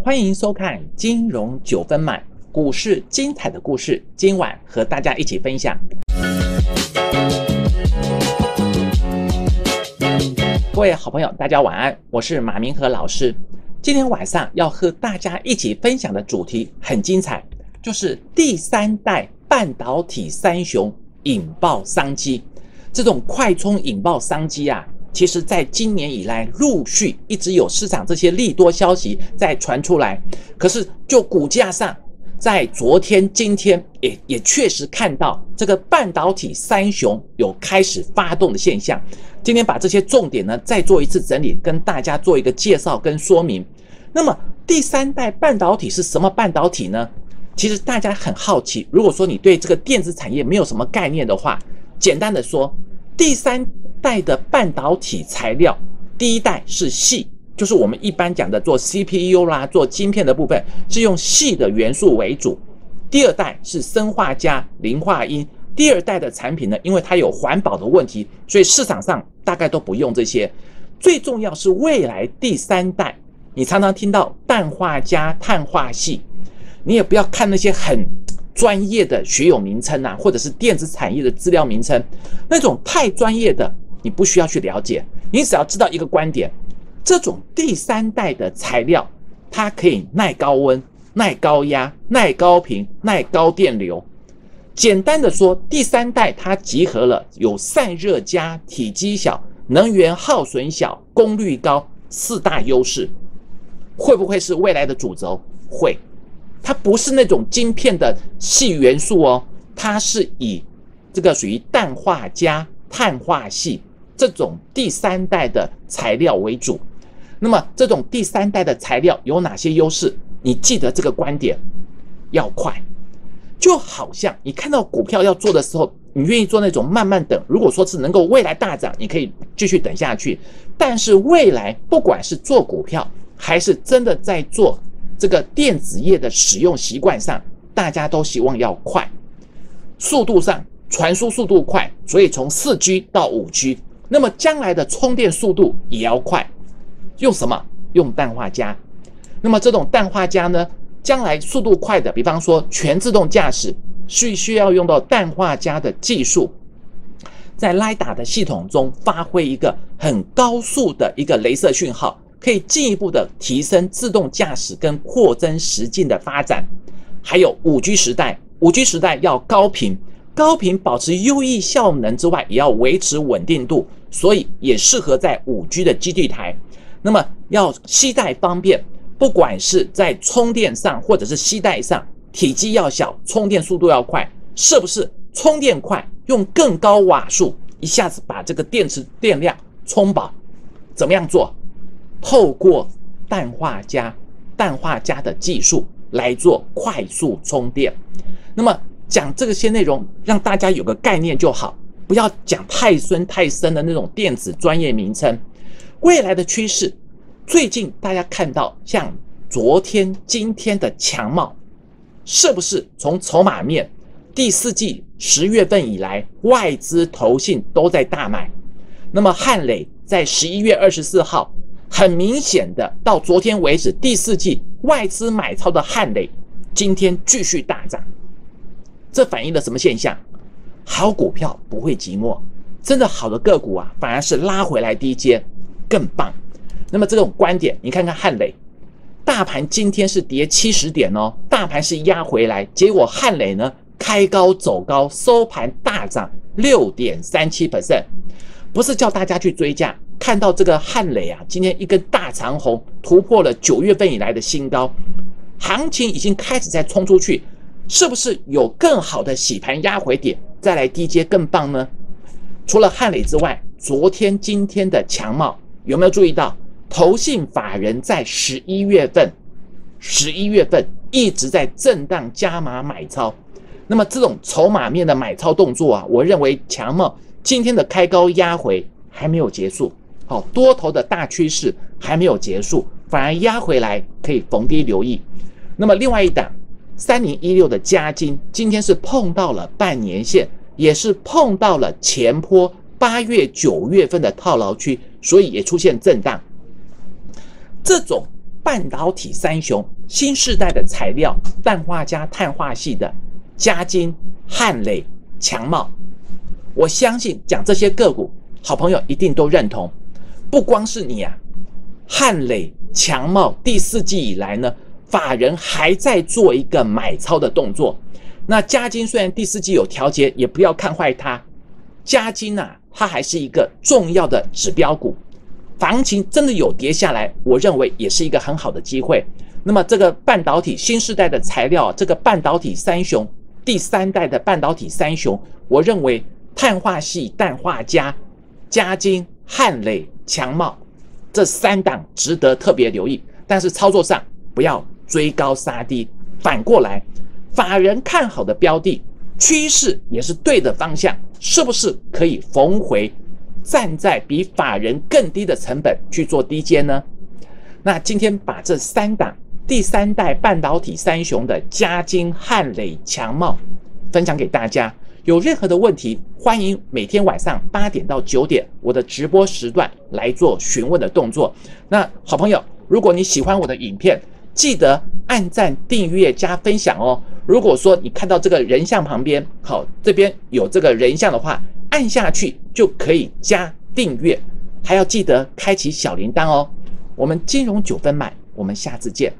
欢迎收看《金融九分满》，股市精彩的故事，今晚和大家一起分享。各位好朋友，大家晚安，我是马明和老师。今天晚上要和大家一起分享的主题很精彩，就是第三代半导体三雄引爆商机。这种快充引爆商机啊！其实，在今年以来，陆续一直有市场这些利多消息在传出来。可是，就股价上，在昨天、今天也也确实看到这个半导体三雄有开始发动的现象。今天把这些重点呢，再做一次整理，跟大家做一个介绍跟说明。那么，第三代半导体是什么半导体呢？其实大家很好奇。如果说你对这个电子产业没有什么概念的话，简单的说，第三。代的半导体材料，第一代是细，就是我们一般讲的做 CPU 啦、做晶片的部分，是用细的元素为主。第二代是砷化镓、磷化铟。第二代的产品呢，因为它有环保的问题，所以市场上大概都不用这些。最重要是未来第三代，你常常听到氮化镓、碳化系，你也不要看那些很。专业的学有名称啊，或者是电子产业的资料名称，那种太专业的你不需要去了解，你只要知道一个观点：这种第三代的材料，它可以耐高温、耐高压、耐高频、耐高电流。简单的说，第三代它集合了有散热佳、体积小、能源耗损小、功率高四大优势，会不会是未来的主轴？会。它不是那种晶片的细元素哦，它是以这个属于氮化镓、碳化系这种第三代的材料为主。那么这种第三代的材料有哪些优势？你记得这个观点，要快，就好像你看到股票要做的时候，你愿意做那种慢慢等。如果说是能够未来大涨，你可以继续等下去。但是未来不管是做股票，还是真的在做。这个电子业的使用习惯上，大家都希望要快，速度上传输速度快，所以从四 G 到五 G，那么将来的充电速度也要快，用什么？用氮化镓。那么这种氮化镓呢，将来速度快的，比方说全自动驾驶，需需要用到氮化镓的技术，在雷达的系统中发挥一个很高速的一个镭射讯号。可以进一步的提升自动驾驶跟扩增实境的发展，还有五 G 时代，五 G 时代要高频，高频保持优异效能之外，也要维持稳定度，所以也适合在五 G 的基地台。那么要携带方便，不管是在充电上或者是携带上，体积要小，充电速度要快，是不是？充电快，用更高瓦数，一下子把这个电池电量充饱，怎么样做？透过氮化镓、氮化镓的技术来做快速充电。那么讲这些内容，让大家有个概念就好，不要讲太深太深的那种电子专业名称。未来的趋势，最近大家看到像昨天、今天的强茂，是不是从筹码面第四季十月份以来，外资投信都在大买？那么汉磊在十一月二十四号。很明显的，到昨天为止，第四季外资买超的汉磊，今天继续大涨，这反映了什么现象？好股票不会寂寞，真的好的个股啊，反而是拉回来低阶更棒。那么这种观点，你看看汉雷，大盘今天是跌七十点哦，大盘是压回来，结果汉雷呢开高走高，收盘大涨六点三七 percent，不是叫大家去追价。看到这个汉雷啊，今天一根大长红突破了九月份以来的新高，行情已经开始在冲出去，是不是有更好的洗盘压回点，再来低阶更棒呢？除了汉磊之外，昨天、今天的强茂有没有注意到？投信法人在十一月份，十一月份一直在震荡加码买超，那么这种筹码面的买超动作啊，我认为强茂今天的开高压回还没有结束。好，多头的大趋势还没有结束，反而压回来，可以逢低留意。那么另外一档三零一六的加金，今天是碰到了半年线，也是碰到了前坡八月九月份的套牢区，所以也出现震荡。这种半导体三雄新世代的材料氮化镓碳化系的加金、汉磊、强茂。我相信讲这些个股，好朋友一定都认同。不光是你啊，汉磊、强茂第四季以来呢，法人还在做一个买超的动作。那嘉金虽然第四季有调节，也不要看坏它。嘉金呐，它还是一个重要的指标股。行情真的有跌下来，我认为也是一个很好的机会。那么这个半导体新时代的材料，这个半导体三雄，第三代的半导体三雄，我认为碳化系、氮化镓、嘉金、汉磊、强茂这三档值得特别留意。但是操作上不要追高杀低，反过来，法人看好的标的，趋势也是对的方向，是不是可以逢回？站在比法人更低的成本去做低阶呢？那今天把这三档第三代半导体三雄的嘉金、汉磊、强茂分享给大家。有任何的问题，欢迎每天晚上八点到九点我的直播时段来做询问的动作。那好朋友，如果你喜欢我的影片，记得按赞、订阅、加分享哦。如果说你看到这个人像旁边，好，这边有这个人像的话。按下去就可以加订阅，还要记得开启小铃铛哦。我们金融九分满，我们下次见。